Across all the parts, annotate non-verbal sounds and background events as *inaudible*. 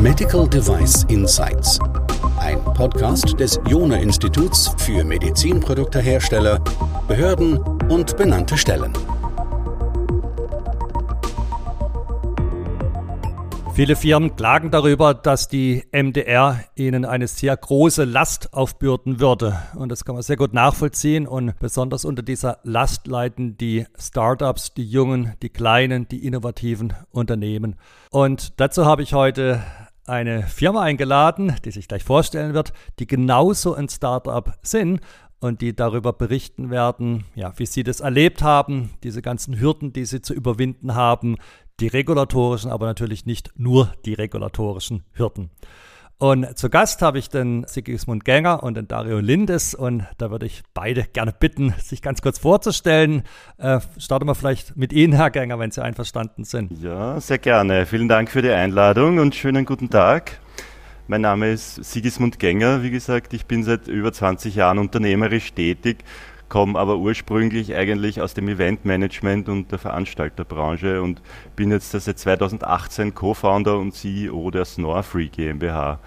Medical Device Insights. Ein Podcast des Jona Instituts für Medizinproduktehersteller, Behörden und benannte Stellen. Viele Firmen klagen darüber, dass die MDR ihnen eine sehr große Last aufbürden würde. Und das kann man sehr gut nachvollziehen. Und besonders unter dieser Last leiden die Startups, die jungen, die kleinen, die innovativen Unternehmen. Und dazu habe ich heute eine Firma eingeladen, die sich gleich vorstellen wird, die genauso ein Startup sind und die darüber berichten werden, ja, wie sie das erlebt haben, diese ganzen Hürden, die sie zu überwinden haben, die regulatorischen, aber natürlich nicht nur die regulatorischen Hürden. Und zu Gast habe ich den Sigismund Gänger und den Dario Lindes und da würde ich beide gerne bitten, sich ganz kurz vorzustellen. Äh, starten wir vielleicht mit Ihnen, Herr Gänger, wenn Sie einverstanden sind. Ja, sehr gerne. Vielen Dank für die Einladung und schönen guten Tag. Mein Name ist Sigismund Gänger. Wie gesagt, ich bin seit über 20 Jahren unternehmerisch tätig komme aber ursprünglich eigentlich aus dem Eventmanagement und der Veranstalterbranche und bin jetzt seit 2018 Co-Founder und CEO der Snorfree GmbH.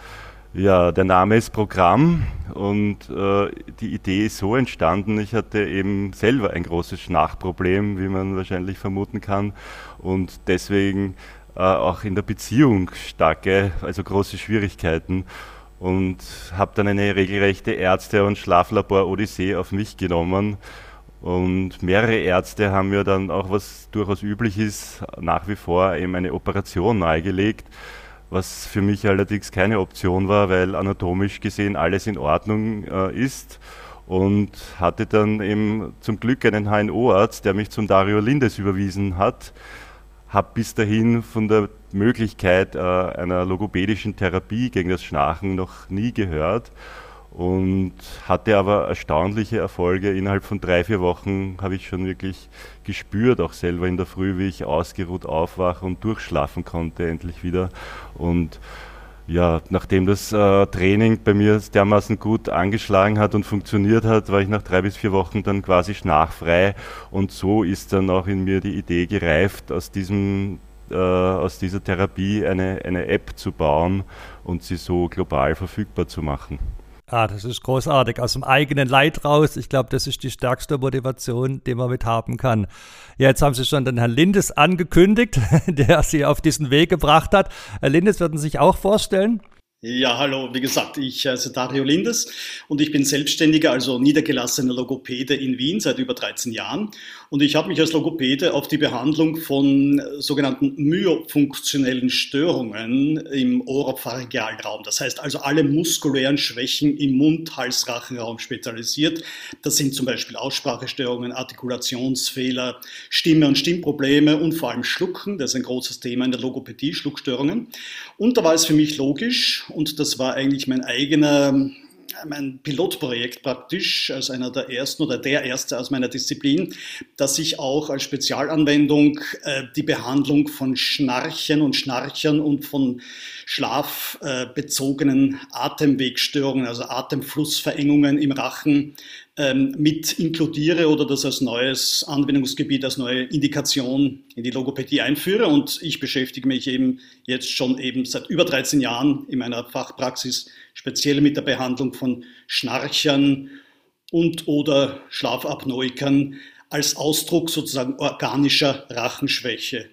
Ja, der Name ist Programm und äh, die Idee ist so entstanden. Ich hatte eben selber ein großes Schnarchproblem, wie man wahrscheinlich vermuten kann, und deswegen äh, auch in der Beziehung starke, also große Schwierigkeiten und habe dann eine regelrechte Ärzte- und Schlaflabor-Odyssee auf mich genommen. Und mehrere Ärzte haben mir dann auch, was durchaus üblich ist, nach wie vor eben eine Operation nahegelegt, was für mich allerdings keine Option war, weil anatomisch gesehen alles in Ordnung äh, ist. Und hatte dann eben zum Glück einen HNO-Arzt, der mich zum Dario Lindes überwiesen hat, habe bis dahin von der Möglichkeit äh, einer logopädischen Therapie gegen das Schnarchen noch nie gehört und hatte aber erstaunliche Erfolge. Innerhalb von drei, vier Wochen habe ich schon wirklich gespürt, auch selber in der Früh, wie ich ausgeruht aufwache und durchschlafen konnte endlich wieder. Und ja, nachdem das äh, Training bei mir dermaßen gut angeschlagen hat und funktioniert hat, war ich nach drei bis vier Wochen dann quasi schnarchfrei und so ist dann auch in mir die Idee gereift, aus diesem äh, aus dieser Therapie eine, eine App zu bauen und sie so global verfügbar zu machen. Ah, das ist großartig. Aus dem eigenen Leid raus. Ich glaube, das ist die stärkste Motivation, die man mit haben kann. Ja, jetzt haben Sie schon den Herrn Lindes angekündigt, *laughs* der Sie auf diesen Weg gebracht hat. Herr Lindes, würden Sie sich auch vorstellen? Ja, hallo. Wie gesagt, ich heiße Dario Lindes und ich bin selbstständiger, also niedergelassener Logopäde in Wien seit über 13 Jahren. Und ich habe mich als Logopäde auf die Behandlung von sogenannten myofunktionellen Störungen im Oropharyngealraum, das heißt also alle muskulären Schwächen im Mund-Hals-Rachenraum spezialisiert. Das sind zum Beispiel Aussprachestörungen, Artikulationsfehler, Stimme- und Stimmprobleme und vor allem Schlucken. Das ist ein großes Thema in der Logopädie, Schluckstörungen. Und da war es für mich logisch, und das war eigentlich mein eigener mein Pilotprojekt praktisch als einer der ersten oder der erste aus meiner Disziplin, dass ich auch als Spezialanwendung äh, die Behandlung von Schnarchen und Schnarchern und von schlafbezogenen Atemwegstörungen, also Atemflussverengungen im Rachen ähm, mit inkludiere oder das als neues Anwendungsgebiet, als neue Indikation in die Logopädie einführe. Und ich beschäftige mich eben jetzt schon eben seit über 13 Jahren in meiner Fachpraxis speziell mit der Behandlung von Schnarchern und oder Schlafapnoikern als Ausdruck sozusagen organischer Rachenschwäche.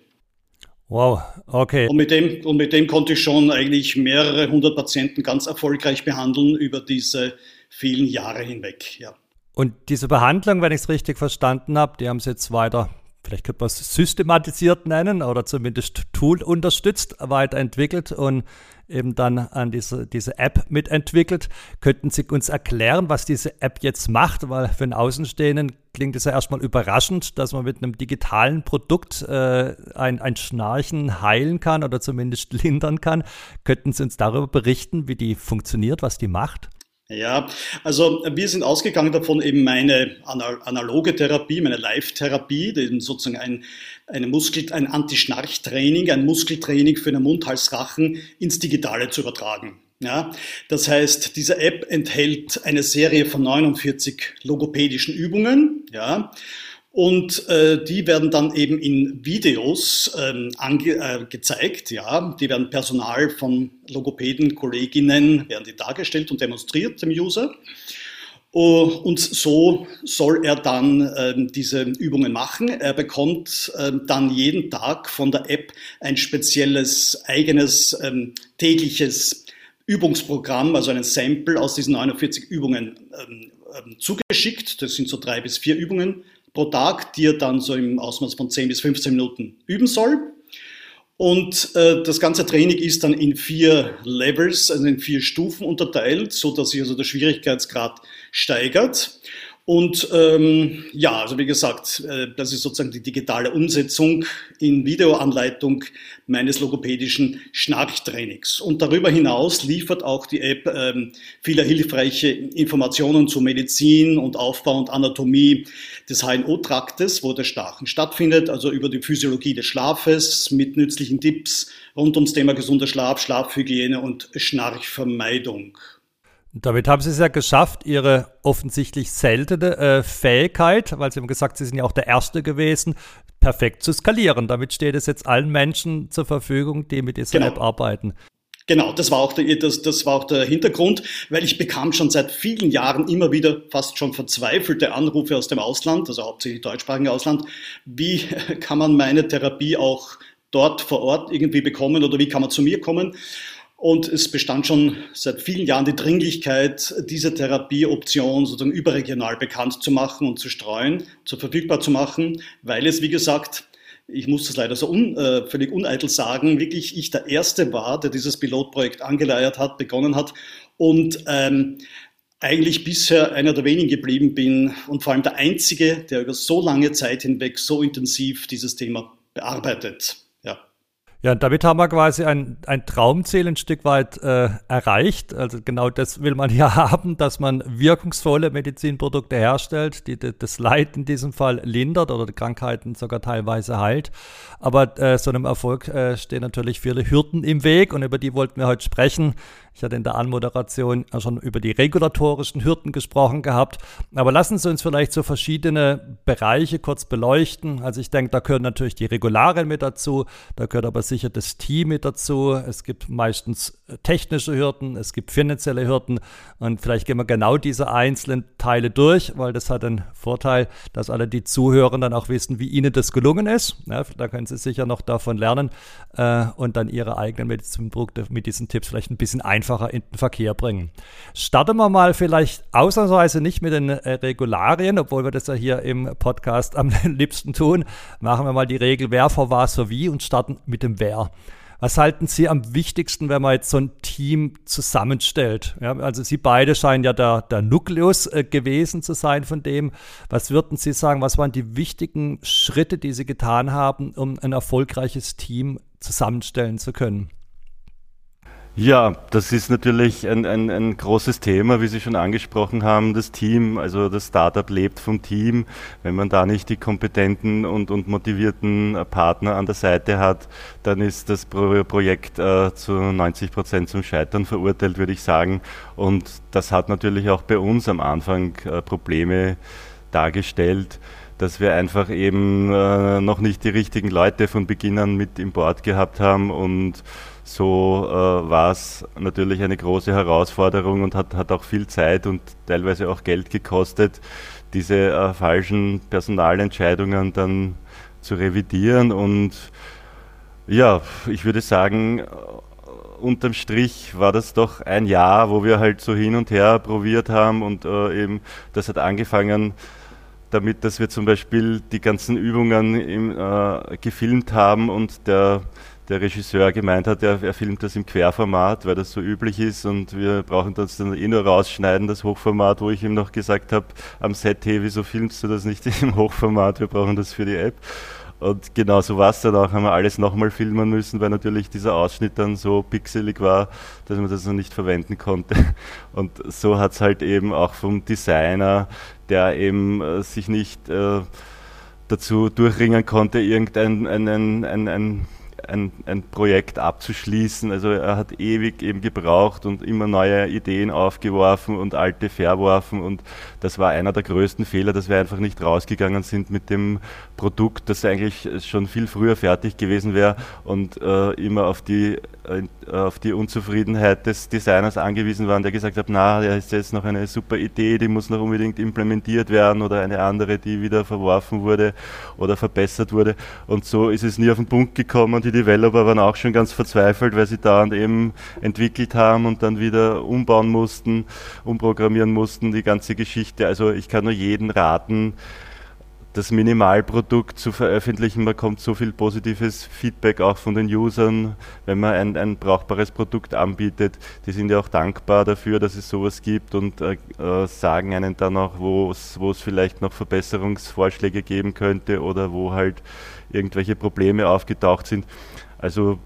Wow, okay. Und mit, dem, und mit dem konnte ich schon eigentlich mehrere hundert Patienten ganz erfolgreich behandeln über diese vielen Jahre hinweg. Ja. Und diese Behandlung, wenn ich es richtig verstanden habe, die haben Sie jetzt weiter, vielleicht könnte man es systematisiert nennen oder zumindest Tool unterstützt, weiterentwickelt und eben dann an diese, diese App mitentwickelt. Könnten Sie uns erklären, was diese App jetzt macht? Weil für einen Außenstehenden klingt es ja erstmal überraschend, dass man mit einem digitalen Produkt äh, ein, ein Schnarchen heilen kann oder zumindest *laughs* lindern kann. Könnten Sie uns darüber berichten, wie die funktioniert, was die macht? Ja, also wir sind ausgegangen davon, eben meine analoge Therapie, meine Live-Therapie, sozusagen ein, eine Muskel, ein Anti-Schnarch-Training, ein Muskeltraining für den Mund, Hals, Rachen ins Digitale zu übertragen. Ja, das heißt, diese App enthält eine Serie von 49 logopädischen Übungen, ja, Und äh, die werden dann eben in Videos ähm, ange äh, ja. Die werden Personal von Logopäden, Kolleginnen, werden die dargestellt und demonstriert dem User. Uh, und so soll er dann ähm, diese Übungen machen. Er bekommt ähm, dann jeden Tag von der App ein spezielles eigenes ähm, tägliches Übungsprogramm, also ein Sample aus diesen 49 Übungen ähm, ähm, zugeschickt. Das sind so drei bis vier Übungen pro Tag, die er dann so im Ausmaß von 10 bis 15 Minuten üben soll. Und äh, das ganze Training ist dann in vier Levels, also in vier Stufen unterteilt, so dass sich also der Schwierigkeitsgrad steigert. Und ähm, ja, also wie gesagt, äh, das ist sozusagen die digitale Umsetzung in Videoanleitung meines logopädischen Schnarchtrainings. Und darüber hinaus liefert auch die App ähm, viele hilfreiche Informationen zu Medizin und Aufbau und Anatomie des HNO-Traktes, wo der Schnarchen stattfindet, also über die Physiologie des Schlafes mit nützlichen Tipps rund ums Thema gesunder Schlaf, Schlafhygiene und Schnarchvermeidung. Damit haben Sie es ja geschafft, Ihre offensichtlich seltene äh, Fähigkeit, weil Sie haben gesagt, Sie sind ja auch der Erste gewesen, perfekt zu skalieren. Damit steht es jetzt allen Menschen zur Verfügung, die mit dieser genau. App arbeiten. Genau, das war, auch der, das, das war auch der Hintergrund, weil ich bekam schon seit vielen Jahren immer wieder fast schon verzweifelte Anrufe aus dem Ausland, also hauptsächlich deutschsprachigen Ausland. Wie *laughs* kann man meine Therapie auch dort vor Ort irgendwie bekommen oder wie kann man zu mir kommen? Und es bestand schon seit vielen Jahren die Dringlichkeit, diese Therapieoption sozusagen überregional bekannt zu machen und zu streuen, zu verfügbar zu machen, weil es, wie gesagt, ich muss das leider so un, äh, völlig uneitel sagen, wirklich ich der Erste war, der dieses Pilotprojekt angeleiert hat, begonnen hat und ähm, eigentlich bisher einer der wenigen geblieben bin und vor allem der Einzige, der über so lange Zeit hinweg so intensiv dieses Thema bearbeitet. Ja, damit haben wir quasi ein, ein Traumziel ein Stück weit äh, erreicht. Also genau das will man *laughs* ja haben, dass man wirkungsvolle Medizinprodukte herstellt, die das Leid in diesem Fall lindert oder die Krankheiten sogar teilweise heilt. Aber äh, so einem Erfolg äh, stehen natürlich viele Hürden im Weg und über die wollten wir heute sprechen. Ich hatte in der Anmoderation schon über die regulatorischen Hürden gesprochen gehabt. Aber lassen Sie uns vielleicht so verschiedene Bereiche kurz beleuchten. Also ich denke, da gehören natürlich die Regularien mit dazu. Da gehört aber sicher das Team mit dazu. Es gibt meistens technische Hürden, es gibt finanzielle Hürden. Und vielleicht gehen wir genau diese einzelnen Teile durch, weil das hat den Vorteil, dass alle die Zuhörer dann auch wissen, wie ihnen das gelungen ist. Ja, da können sie sicher noch davon lernen äh, und dann ihre eigenen Medizinprodukte mit diesen Tipps vielleicht ein bisschen einfacher einfacher in den Verkehr bringen. Starten wir mal vielleicht ausnahmsweise nicht mit den äh, Regularien, obwohl wir das ja hier im Podcast am *laughs* liebsten tun. Machen wir mal die Regel, wer vor was für wie und starten mit dem Wer. Was halten Sie am wichtigsten, wenn man jetzt so ein Team zusammenstellt? Ja, also Sie beide scheinen ja der, der Nukleus äh, gewesen zu sein von dem. Was würden Sie sagen, was waren die wichtigen Schritte, die Sie getan haben, um ein erfolgreiches Team zusammenstellen zu können? Ja, das ist natürlich ein, ein, ein, großes Thema, wie Sie schon angesprochen haben, das Team. Also das Startup lebt vom Team. Wenn man da nicht die kompetenten und, und motivierten Partner an der Seite hat, dann ist das Pro Projekt äh, zu 90 Prozent zum Scheitern verurteilt, würde ich sagen. Und das hat natürlich auch bei uns am Anfang äh, Probleme dargestellt dass wir einfach eben äh, noch nicht die richtigen Leute von Beginn an mit im Board gehabt haben und so äh, war es natürlich eine große Herausforderung und hat, hat auch viel Zeit und teilweise auch Geld gekostet, diese äh, falschen Personalentscheidungen dann zu revidieren. Und ja, ich würde sagen, unterm Strich war das doch ein Jahr, wo wir halt so hin und her probiert haben und äh, eben das hat angefangen damit, dass wir zum Beispiel die ganzen Übungen im, äh, gefilmt haben und der der Regisseur gemeint hat, er, er, filmt das im Querformat, weil das so üblich ist und wir brauchen das dann eh nur rausschneiden, das Hochformat, wo ich ihm noch gesagt habe, am Set, hey, wieso filmst du das nicht *laughs* im Hochformat, wir brauchen das für die App. Und genau so war es dann auch, haben wir alles nochmal filmen müssen, weil natürlich dieser Ausschnitt dann so pixelig war, dass man das noch nicht verwenden konnte. *laughs* Und so hat es halt eben auch vom Designer, der eben äh, sich nicht äh, dazu durchringen konnte, irgendein ein, ein, ein, ein ein, ein Projekt abzuschließen. Also er hat ewig eben gebraucht und immer neue Ideen aufgeworfen und alte verworfen und das war einer der größten Fehler, dass wir einfach nicht rausgegangen sind mit dem Produkt, das eigentlich schon viel früher fertig gewesen wäre und äh, immer auf die, auf die Unzufriedenheit des Designers angewiesen waren, der gesagt hat, na, da ist jetzt noch eine super Idee, die muss noch unbedingt implementiert werden oder eine andere, die wieder verworfen wurde oder verbessert wurde und so ist es nie auf den Punkt gekommen. Die Developer waren auch schon ganz verzweifelt, weil sie dauernd eben entwickelt haben und dann wieder umbauen mussten, umprogrammieren mussten, die ganze Geschichte. Also ich kann nur jeden raten, das Minimalprodukt zu veröffentlichen. Man kommt so viel positives Feedback auch von den Usern, wenn man ein, ein brauchbares Produkt anbietet. Die sind ja auch dankbar dafür, dass es sowas gibt und äh, äh sagen einen dann auch, wo es vielleicht noch Verbesserungsvorschläge geben könnte oder wo halt irgendwelche Probleme aufgetaucht sind. Also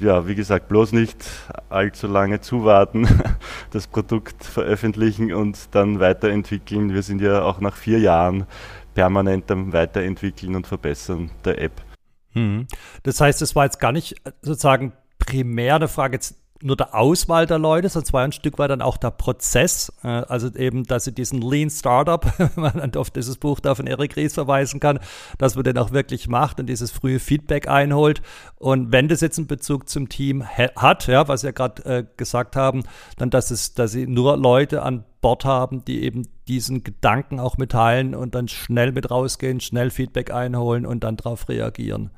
ja, wie gesagt, bloß nicht allzu lange zuwarten, *laughs* das Produkt veröffentlichen und dann weiterentwickeln. Wir sind ja auch nach vier Jahren permanent am Weiterentwickeln und Verbessern der App. Hm. Das heißt, es war jetzt gar nicht sozusagen primär eine Frage jetzt nur der Auswahl der Leute, sondern es war ein Stück weit dann auch der Prozess. Äh, also eben, dass sie diesen Lean Startup, *laughs* wenn man auf dieses Buch da von Eric Ries verweisen kann, dass man den auch wirklich macht und dieses frühe Feedback einholt. Und wenn das jetzt einen Bezug zum Team hat, ja, was ja gerade äh, gesagt haben, dann, dass es, dass sie nur Leute an Bord haben, die eben diesen Gedanken auch mitteilen und dann schnell mit rausgehen, schnell Feedback einholen und dann darauf reagieren.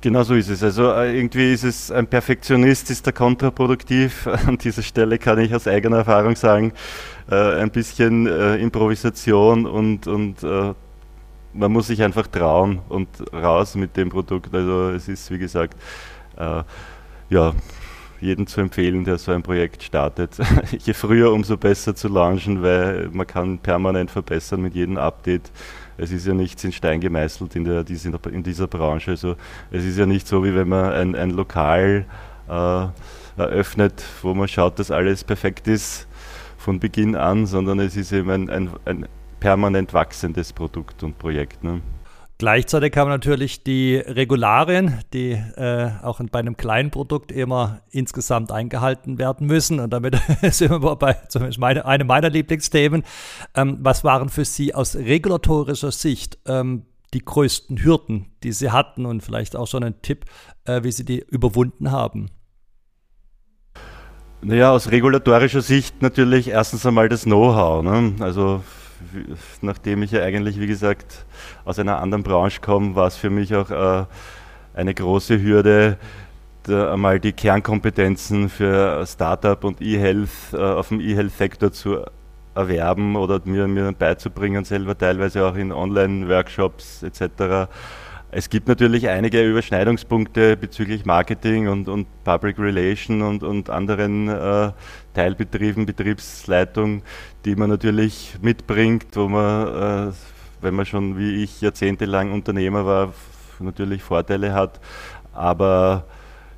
Genau so ist es. Also äh, irgendwie ist es, ein Perfektionist ist da kontraproduktiv. *laughs* An dieser Stelle kann ich aus eigener Erfahrung sagen, äh, ein bisschen äh, Improvisation und, und man muss sich einfach trauen und raus mit dem Produkt. Also es ist, wie gesagt, ja, jedem zu empfehlen, der so ein Projekt startet. *laughs* Je früher, umso besser zu launchen, weil man kann permanent verbessern mit jedem Update es ist ja nichts in Stein gemeißelt in, der, in dieser Branche. Also es ist ja nicht so, wie wenn man ein, ein Lokal äh, eröffnet, wo man schaut, dass alles perfekt ist von Beginn an, sondern es ist eben ein, ein, ein permanent wachsendes Produkt und Projekt. Ne? Gleichzeitig haben natürlich die Regularien, die äh, auch bei einem kleinen Produkt immer insgesamt eingehalten werden müssen. Und damit *laughs* sind wir bei zumindest meine, einem meiner Lieblingsthemen. Ähm, was waren für Sie aus regulatorischer Sicht ähm, die größten Hürden, die Sie hatten? Und vielleicht auch schon ein Tipp, äh, wie Sie die überwunden haben? Naja, aus regulatorischer Sicht natürlich erstens einmal das Know-how. Ne? Also nachdem ich ja eigentlich, wie gesagt, aus einer anderen Branche komme, war es für mich auch äh, eine große Hürde, einmal die Kernkompetenzen für Startup und E-Health äh, auf dem E-Health-Sektor zu erwerben oder mir, mir beizubringen, selber teilweise auch in Online-Workshops etc. Es gibt natürlich einige Überschneidungspunkte bezüglich Marketing und, und Public Relation und, und anderen äh, Teilbetrieben, Betriebsleitung, die man natürlich mitbringt, wo man, äh, wenn man schon wie ich jahrzehntelang Unternehmer war, natürlich Vorteile hat. Aber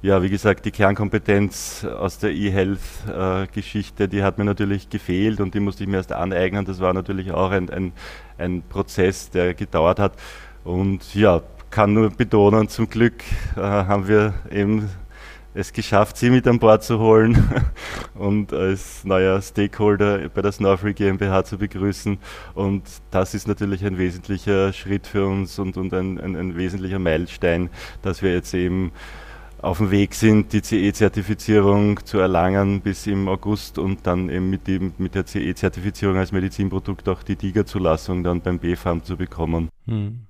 ja, wie gesagt, die Kernkompetenz aus der E-Health-Geschichte, äh, die hat mir natürlich gefehlt und die musste ich mir erst aneignen. Das war natürlich auch ein, ein, ein Prozess, der gedauert hat. Und ja, kann nur betonen, zum Glück äh, haben wir eben es geschafft, sie mit an Bord zu holen *laughs* und als neuer Stakeholder bei der Snowfree GmbH zu begrüßen. Und das ist natürlich ein wesentlicher Schritt für uns und, und ein, ein, ein wesentlicher Meilenstein, dass wir jetzt eben auf dem Weg sind, die CE-Zertifizierung zu erlangen bis im August und dann eben mit, dem, mit der CE-Zertifizierung als Medizinprodukt auch die DIGA-Zulassung dann beim BFAM zu bekommen. Hm.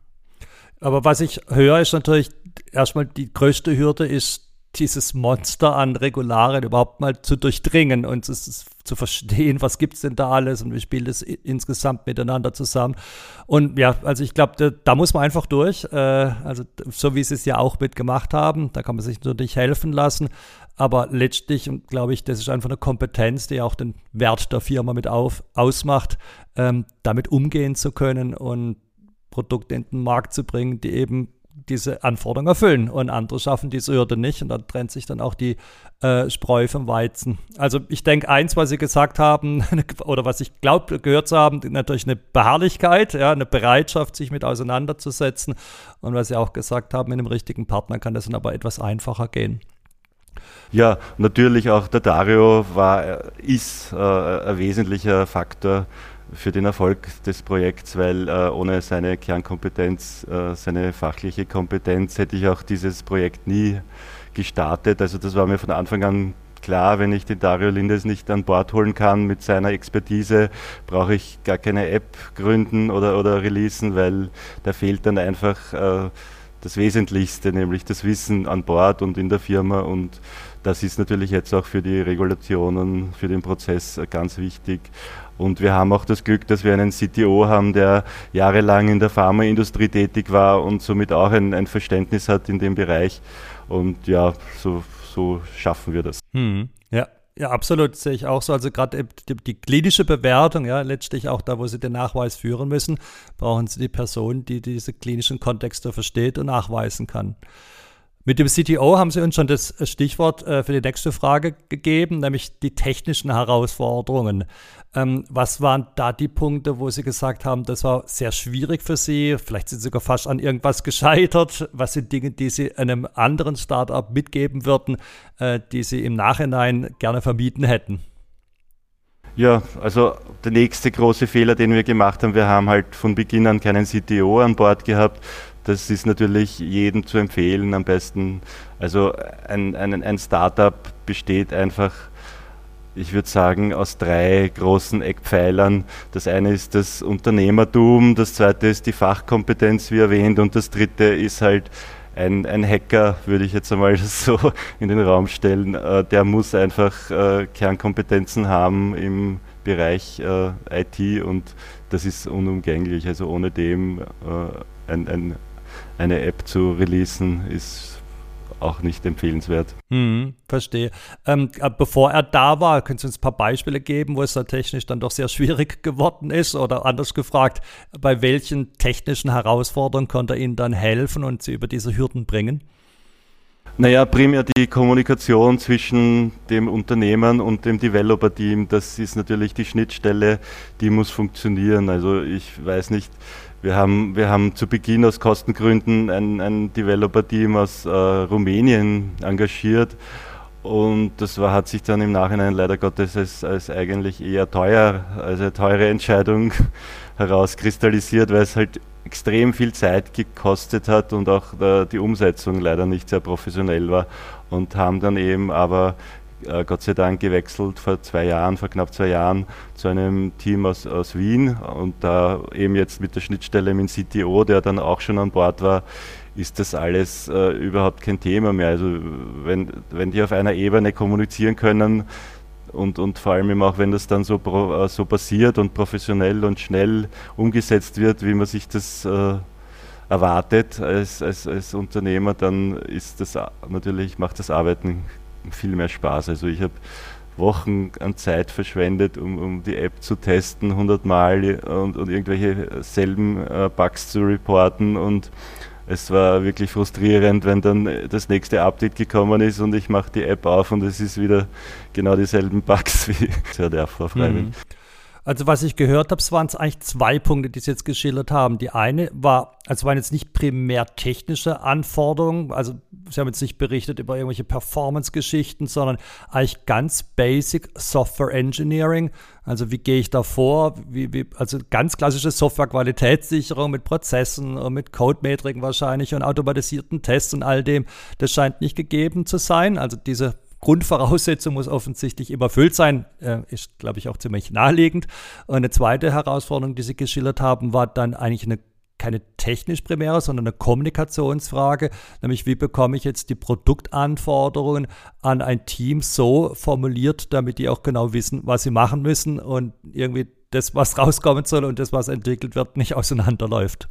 Aber was ich höre, ist natürlich erstmal die größte Hürde ist, dieses Monster an Regularien überhaupt mal zu durchdringen und es, zu verstehen, was gibt es denn da alles und wie spielt es insgesamt miteinander zusammen. Und ja, also ich glaube, da, da, muss man einfach durch. Äh, also so wie sie es ja auch mitgemacht haben, da kann man sich natürlich helfen lassen. Aber letztlich, glaube ich, das ist einfach eine Kompetenz, die auch den Wert der Firma mit auf, ausmacht, ähm, damit umgehen zu können und Produkte in den Markt zu bringen, die eben diese Anforderungen erfüllen und andere schaffen diese Hürde nicht und dann trennt sich dann auch die äh, Spreu vom Weizen. Also ich denke, eins, was Sie gesagt haben *laughs* oder was ich glaube gehört zu haben, natürlich eine Beharrlichkeit, ja, eine Bereitschaft, sich mit auseinanderzusetzen und was Sie auch gesagt haben, mit einem richtigen Partner kann das dann aber etwas einfacher gehen. Ja, natürlich auch der Dario war, äh, ist äh, ein wesentlicher Faktor für den Erfolg des Projekts, weil äh, ohne seine Kernkompetenz, äh, seine fachliche Kompetenz hätte ich auch dieses Projekt nie gestartet. Also das war mir von Anfang an klar, wenn ich den Dario Lindes nicht an Bord holen kann mit seiner Expertise, brauche ich gar keine App gründen oder, oder releasen, weil da fehlt dann einfach äh, das Wesentlichste, nämlich das Wissen an Bord und in der Firma und das ist natürlich jetzt auch für die Regulationen, für den Prozess ganz wichtig. Und wir haben auch das Glück, dass wir einen CTO haben, der jahrelang in der Pharmaindustrie tätig war und somit auch ein, ein Verständnis hat in dem Bereich. Und ja, so, so schaffen wir das. Hm, ja. Ja, absolut, sehe ich auch so. Also gerade die, die, klinische Bewertung, ja, letztlich auch da, wo Sie den Nachweis führen müssen, brauchen Sie die Person, die diese klinischen Kontexte versteht und nachweisen kann. Mit dem CTO haben Sie uns schon das Stichwort äh, für die nächste Frage gegeben, nämlich die technischen Herausforderungen. Ähm, was waren da die Punkte, wo Sie gesagt haben, das war sehr schwierig für Sie? Vielleicht sind Sie sogar fast an irgendwas gescheitert. Was sind Dinge, die Sie einem anderen Startup mitgeben würden, äh, die Sie im Nachhinein gerne vermieden hätten? Ja, also der nächste große Fehler, den wir gemacht haben, wir haben halt von Beginn an keinen CTO an Bord gehabt das ist natürlich jedem zu empfehlen am besten. Also ein, ein, ein Startup besteht einfach, ich würde sagen, aus drei großen Eckpfeilern. Das eine ist das Unternehmertum, das zweite ist die Fachkompetenz, wie erwähnt, und das dritte ist halt ein, ein Hacker, würde ich jetzt einmal *laughs* so in den Raum stellen. Äh, der muss einfach äh, Kernkompetenzen haben im Bereich äh, IT und das ist unumgänglich. Also ohne dem ein, ein eine App zu releasen, ist auch nicht empfehlenswert. Hm, verstehe. Ähm, äh, bevor er da war, können Sie uns ein paar Beispiele geben, wo es da technisch dann doch sehr *laughs* schwierig geworden ist? Oder anders gefragt, bei welchen technischen Herausforderungen konnte er Ihnen dann helfen und Sie über diese Hürden bringen? Naja, primär die Kommunikation zwischen dem Unternehmen und dem Developer-Team, das ist natürlich die Schnittstelle, die muss funktionieren. Also ich weiß nicht, wir haben, wir haben zu Beginn aus Kostengründen ein, ein Developer-Team aus äh, Rumänien engagiert. Und das war, hat sich dann im Nachhinein leider Gottes als, als eigentlich eher teuer, als eine teure Entscheidung *laughs* herauskristallisiert, weil es halt extrem viel Zeit gekostet hat und auch der, die Umsetzung leider nicht sehr professionell war. Und haben dann eben aber äh, Gott sei Dank gewechselt vor zwei Jahren, vor knapp zwei Jahren zu einem Team aus, aus Wien und da eben jetzt mit der Schnittstelle mit dem CTO, der dann auch schon an Bord war, ist das alles äh, überhaupt kein Thema mehr. Also wenn, wenn die auf einer Ebene kommunizieren können und, und vor allem eben auch, wenn das dann so, pro, äh, so passiert und professionell und schnell umgesetzt wird, wie man sich das äh, erwartet als, als, als Unternehmer, dann ist das natürlich, macht das Arbeiten viel mehr Spaß. Also ich habe Wochen an Zeit verschwendet, um, um die App zu testen, 100 Mal und, und irgendwelche selben äh, Bugs zu reporten und es war wirklich frustrierend, wenn dann das nächste Update gekommen ist und ich mache die App auf und es ist wieder genau dieselben Bugs *laughs* wie zu der Vorfreude. Mhm. Also was ich gehört habe, es waren eigentlich zwei Punkte, die Sie jetzt geschildert haben. Die eine war, also waren jetzt nicht primär technische Anforderungen, also Sie haben jetzt nicht berichtet über irgendwelche Performance-Geschichten, sondern eigentlich ganz basic Software Engineering. Also wie gehe ich da vor? Wie, wie, also ganz klassische Software-Qualitätssicherung mit Prozessen und mit Code-Metriken wahrscheinlich und automatisierten Tests und all dem. Das scheint nicht gegeben zu sein. Also diese Grundvoraussetzung muss offensichtlich immer erfüllt sein, äh, ist, glaube ich, auch ziemlich naheliegend. Und eine zweite Herausforderung, die Sie geschildert haben, war dann eigentlich eine keine technisch primäre, sondern eine Kommunikationsfrage, nämlich wie bekomme ich jetzt die Produktanforderungen an ein Team so formuliert, damit die auch genau wissen, was sie machen müssen und irgendwie das, was rauskommen soll und das, was entwickelt wird, nicht auseinanderläuft.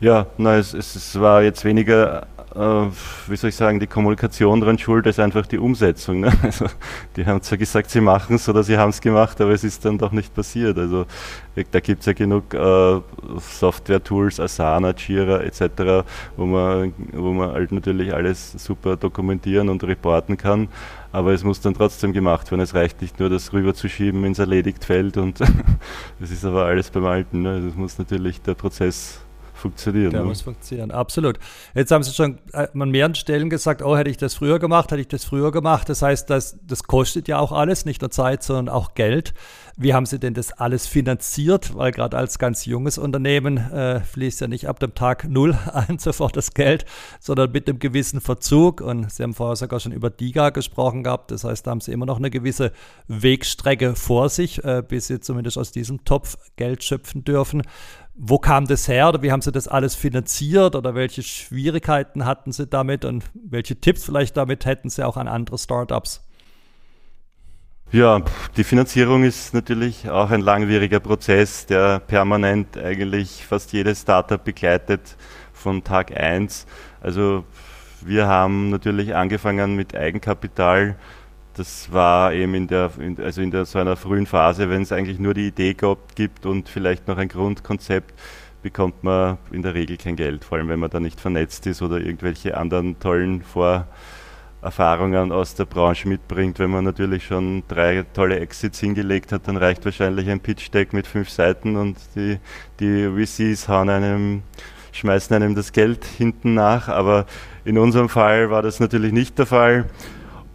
Ja, na, es, es war jetzt weniger äh, wie soll ich sagen, die Kommunikation dran schuld, ist einfach die Umsetzung. Ne? *laughs* Also, die haben zwar gesagt, sie machen es oder sie haben es gemacht, aber es ist dann doch nicht passiert. Also da gibt es ja genug äh, Software-Tools, Asana, Jira etc., wo man, wo man halt natürlich alles super dokumentieren und reporten kann. Aber es muss dann trotzdem gemacht werden. Es reicht nicht nur, das rüberzuschieben ins Erledigtfeld und *laughs* das ist aber alles beim Alten. Ne? Das muss natürlich der Prozess funktionieren. Der ne? muss funktionieren, absolut. Jetzt haben Sie schon äh, an mehreren Stellen gesagt, oh, hätte ich das früher gemacht, hätte ich das früher gemacht. Das heißt, das, das kostet ja auch alles, nicht nur Zeit, sondern auch Geld. Wie haben Sie denn das alles finanziert? Weil gerade als ganz junges Unternehmen äh, fließt ja nicht ab dem Tag Null *laughs* ein sofort das Geld, sondern mit einem gewissen Verzug. Und Sie haben vorher sogar schon über DIGA gesprochen gehabt. Das heißt, da haben Sie immer noch eine gewisse Wegstrecke vor sich, äh, bis Sie zumindest aus diesem Topf Geld schöpfen dürfen. Wo kam das her oder wie haben Sie das alles finanziert oder welche Schwierigkeiten hatten Sie damit und welche Tipps vielleicht damit hätten Sie auch an andere Startups? Ja, die Finanzierung ist natürlich auch ein langwieriger Prozess, der permanent eigentlich fast jedes Startup begleitet von Tag 1. Also wir haben natürlich angefangen mit Eigenkapital das war eben in der, in, also in der, so einer frühen Phase, wenn es eigentlich nur die Idee gibt und vielleicht noch ein Grundkonzept, bekommt man in der Regel kein Geld, vor allem wenn man da nicht vernetzt ist oder irgendwelche anderen tollen Vorerfahrungen aus der Branche mitbringt. Wenn man natürlich schon drei tolle Exits hingelegt hat, dann reicht wahrscheinlich ein Pitch-Deck mit fünf Seiten und die, die VCs hauen einem, schmeißen einem das Geld hinten nach. Aber in unserem Fall war das natürlich nicht der Fall.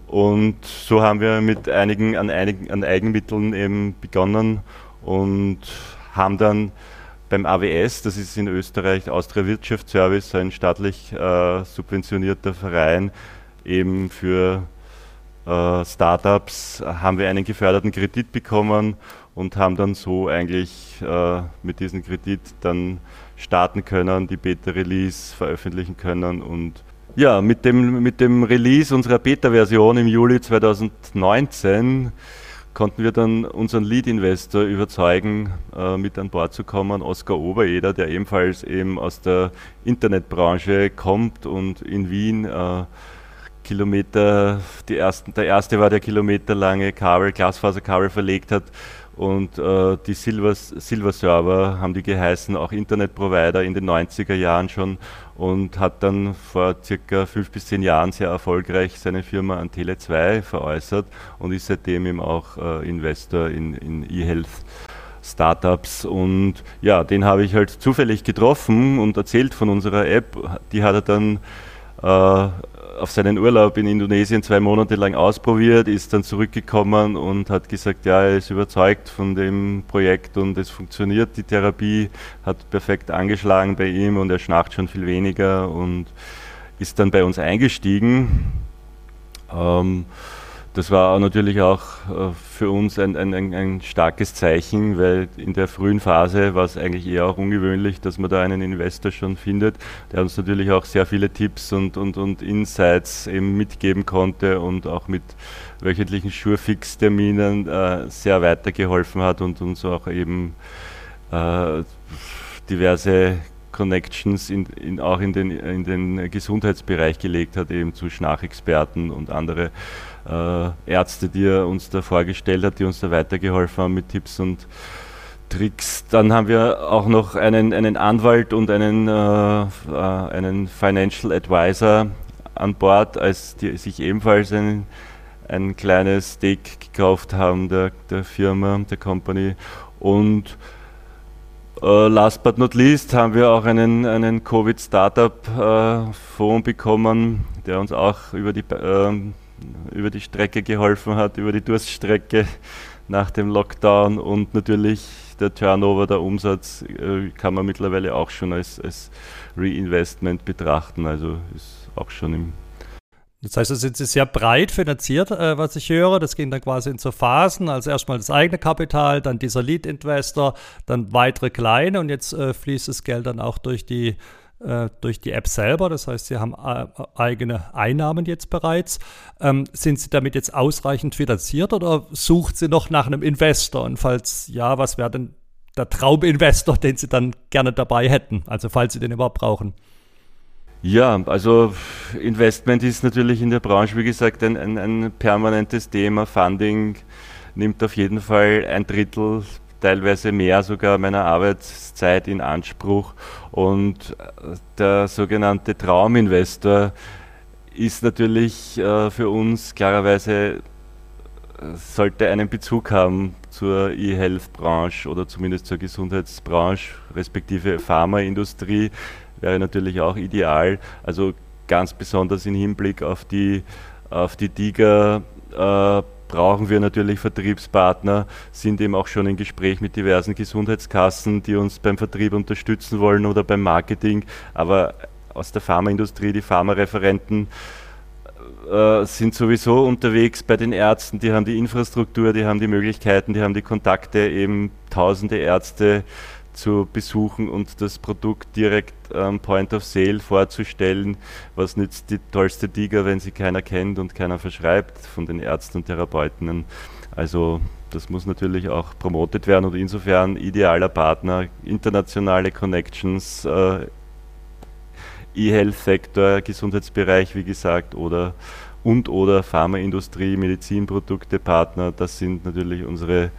Und so haben wir mit einigen an, einigen, an Eigenmitteln eben begonnen und haben dann beim AWS, das ist in Österreich Austria Wirtschaftsservice, ein staatlich äh, subventionierter Verein, eben für äh, Startups, haben wir einen geförderten Kredit bekommen und haben dann so eigentlich äh, mit diesem Kredit dann starten können, die Beta-Release veröffentlichen können und ja, mit dem, mit dem Release unserer Beta-Version im Juli 2019 konnten wir dann unseren Lead-Investor überzeugen, äh, mit an Bord zu kommen, Oskar Obereder, der ebenfalls eben aus der Internetbranche kommt und in Wien äh, Kilometer, die ersten, der erste war der kilometerlange Kabel, Glasfaserkabel verlegt hat und äh, die Silver, Silver Server haben die geheißen, auch Internetprovider in den 90er Jahren schon und hat dann vor circa fünf bis zehn Jahren sehr erfolgreich seine Firma an Tele2 veräußert und ist seitdem eben auch äh, Investor in, in E-Health. Startups und ja, den habe ich halt zufällig getroffen und erzählt von unserer App. Die hat er dann auf seinen Urlaub in Indonesien zwei Monate lang ausprobiert, ist dann zurückgekommen und hat gesagt, ja, er ist überzeugt von dem Projekt und es funktioniert. Die Therapie hat perfekt angeschlagen bei ihm und er schnarcht schon viel weniger und ist dann bei uns eingestiegen. Ähm, das war natürlich auch äh, für uns ein, ein, ein, starkes Zeichen, weil in der frühen Phase war es eigentlich eher auch ungewöhnlich, dass man da einen Investor schon findet, der uns natürlich auch sehr viele Tipps und, und, und Insights eben mitgeben konnte und auch mit wöchentlichen Surefix-Terminen äh, sehr weitergeholfen hat und uns auch eben äh, diverse Connections in, in, auch in den, in den Gesundheitsbereich gelegt hat, eben zu Schnarchexperten und andere äh, Ärzte, die er uns da vorgestellt hat, die uns da weitergeholfen haben mit Tipps und Tricks. Dann haben wir auch noch einen, einen Anwalt und einen, äh, äh, einen Financial Advisor an Bord, als die sich ebenfalls ein, ein kleines Stake gekauft haben der, der Firma, der Company. Und Uh, last but not least haben wir auch einen, einen Covid-Startup-Fonds äh, bekommen, der uns auch über die, äh, über die Strecke geholfen hat, über die Durststrecke nach dem Lockdown und natürlich der Turnover, der Umsatz äh, kann man mittlerweile auch schon als, als Reinvestment betrachten, also ist auch schon im das heißt, da sind sie sehr breit finanziert, äh, was ich höre. Das ging dann quasi in so Phasen. Also erstmal das eigene Kapital, dann dieser Lead-Investor, dann weitere kleine und jetzt äh, fließt das Geld dann auch durch die äh, durch die App selber. Das heißt, Sie haben äh, eigene Einnahmen jetzt bereits. Ähm, sind Sie damit jetzt ausreichend finanziert oder sucht Sie noch nach einem Investor? Und falls ja, was wäre denn der Trauminvestor, *laughs* den Sie dann gerne dabei hätten? Also falls Sie den überhaupt brauchen. Ja, also Investment ist natürlich in der Branche, wie gesagt, ein, ein, ein permanentes Thema. Funding nimmt auf jeden Fall ein Drittel, teilweise mehr sogar meiner Arbeitszeit in Anspruch. Und der sogenannte Trauminvestor ist natürlich äh, für uns klarerweise sollte einen Bezug haben zur E-Health-Branche oder zumindest zur Gesundheitsbranche, respektive Pharmaindustrie, wäre natürlich auch ideal. Also ganz besonders im Hinblick auf die, auf die DIGA äh, brauchen wir natürlich Vertriebspartner, sind eben auch schon im Gespräch mit diversen Gesundheitskassen, die uns beim Vertrieb unterstützen wollen oder beim Marketing. Aber aus der Pharmaindustrie, die Pharmareferenten, äh, sind sowieso unterwegs bei den Ärzten, die haben die Infrastruktur, die haben die Möglichkeiten, die haben die Kontakte, eben tausende Ärzte zu besuchen und das Produkt direkt am Point of Sale vorzustellen. Was nützt die tollste Tiger, wenn sie keiner kennt und keiner verschreibt von den Ärzten und Therapeuten? Also das muss natürlich auch promotet werden und insofern idealer Partner, internationale Connections, äh, E-Health-Sektor, Gesundheitsbereich, wie gesagt, oder und oder Pharmaindustrie, Medizinprodukte, Partner, das sind natürlich unsere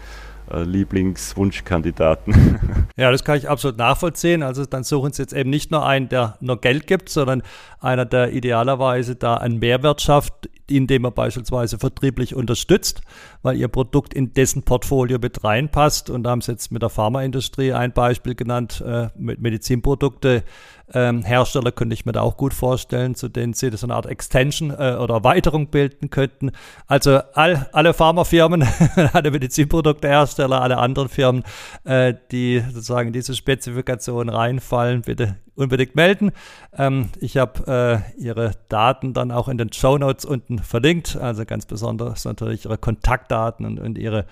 äh, Lieblingswunschkandidaten. *laughs* Ja, das kann ich absolut nachvollziehen. Also dann suchen Sie jetzt eben nicht nur einen, der nur Geld gibt, sondern einer, der idealerweise da einen Mehrwert schafft, indem er beispielsweise vertrieblich unterstützt, weil Ihr Produkt in dessen Portfolio mit reinpasst. Und da haben Sie jetzt mit der Pharmaindustrie ein Beispiel genannt, äh, mit Medizinprodukte. Ähm, Hersteller könnte ich mir da auch gut vorstellen, zu denen sie so eine Art Extension äh, oder Erweiterung bilden könnten. Also all, alle Pharmafirmen, *laughs* alle Medizinproduktehersteller, alle anderen Firmen, äh, die sozusagen in diese Spezifikation reinfallen, bitte unbedingt melden. Ähm, ich habe äh, Ihre Daten dann auch in den Show Notes unten verlinkt, also ganz besonders natürlich Ihre Kontaktdaten und, und Ihre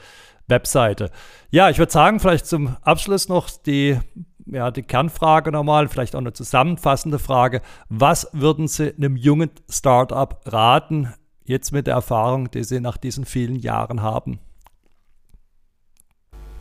Webseite. Ja, ich würde sagen, vielleicht zum Abschluss noch die ja, die Kernfrage nochmal, vielleicht auch eine zusammenfassende Frage. Was würden Sie einem jungen Startup raten, jetzt mit der Erfahrung, die Sie nach diesen vielen Jahren haben?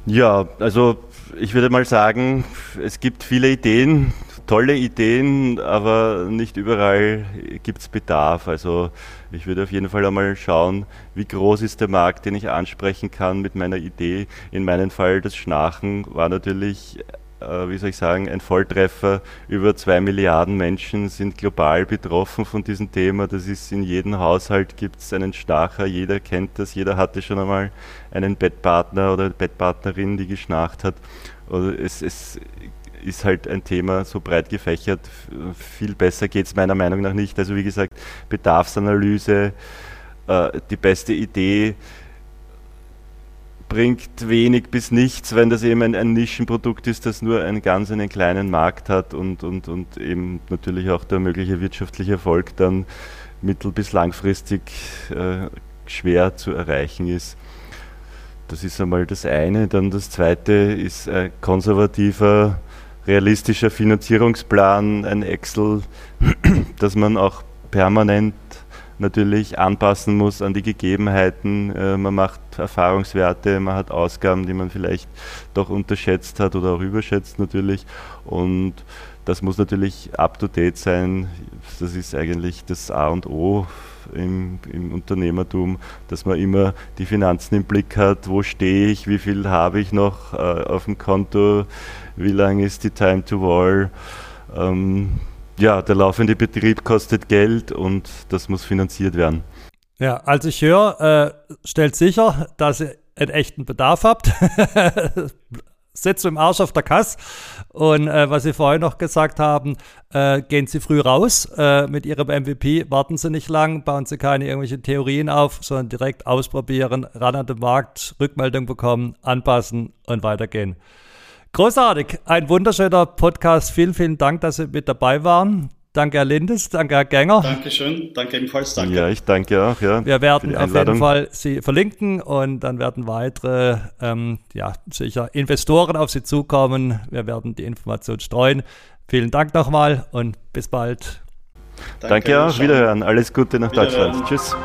Ja, also ich würde mal sagen, es gibt viele Ideen, tolle Ideen, aber nicht überall gibt es Bedarf. Also ich würde auf jeden Fall einmal schauen, wie groß ist der Markt, den ich ansprechen kann mit meiner Idee. In meinem Fall das Schnarchen war natürlich äh, wie soll ich sagen, ein Volltreffer. Über zwei Milliarden Menschen sind global betroffen von diesem Thema. Das ist in jedem Haushalt gibt es einen Stacher, jeder kennt das, jeder hatte schon einmal einen Bettpartner oder Bettpartnerin, die geschnarcht hat. Also es, es ist halt ein Thema so breit gefächert. Viel besser geht es meiner Meinung nach nicht. Also wie gesagt, Bedarfsanalyse, äh, die beste Idee bringt wenig bis nichts, wenn das eben ein, ein, Nischenprodukt ist, das nur einen ganz einen kleinen Markt hat und, und, und eben natürlich auch der mögliche wirtschaftliche Erfolg dann mittel- bis langfristig äh, schwer zu erreichen ist. Das ist einmal das eine. Dann das zweite ist ein konservativer, realistischer Finanzierungsplan, ein Excel, *clears throat* dass man auch permanent natürlich anpassen muss an die Gegebenheiten. Äh, man macht Erfahrungswerte, man hat Ausgaben, die man vielleicht doch unterschätzt hat oder auch überschätzt natürlich. Und das muss natürlich up-to-date sein. Das ist eigentlich das A und O im, im, Unternehmertum, dass man immer die Finanzen im Blick hat. Wo stehe ich? Wie viel habe ich noch äh, auf dem Konto? Wie lang ist die Time to Wall? Ähm, ja, der laufende Betrieb kostet Geld und das muss finanziert werden. Ja, also ich höre, äh, stellt sicher, dass ihr einen echten Bedarf habt. *laughs* Setzt im Arsch auf der Kasse. Und äh, was Sie vorhin noch gesagt haben, äh, gehen Sie früh raus äh, mit Ihrem MVP, warten Sie nicht lang, bauen Sie keine irgendwelchen Theorien auf, sondern direkt ausprobieren, ran an den Markt, Rückmeldung bekommen, anpassen und weitergehen. Großartig, ein wunderschöner Podcast. Vielen, vielen Dank, dass Sie mit dabei waren. Danke, Herr Lindes, danke, Herr Gänger. Dankeschön, danke ebenfalls, danke. Ja, ich danke auch. Ja, Wir werden auf jeden Fall Sie verlinken und dann werden weitere, ähm, ja, sicher Investoren auf Sie zukommen. Wir werden die Information streuen. Vielen Dank nochmal und bis bald. Danke, danke auch, wiederhören. Alles Gute nach Deutschland. Tschüss.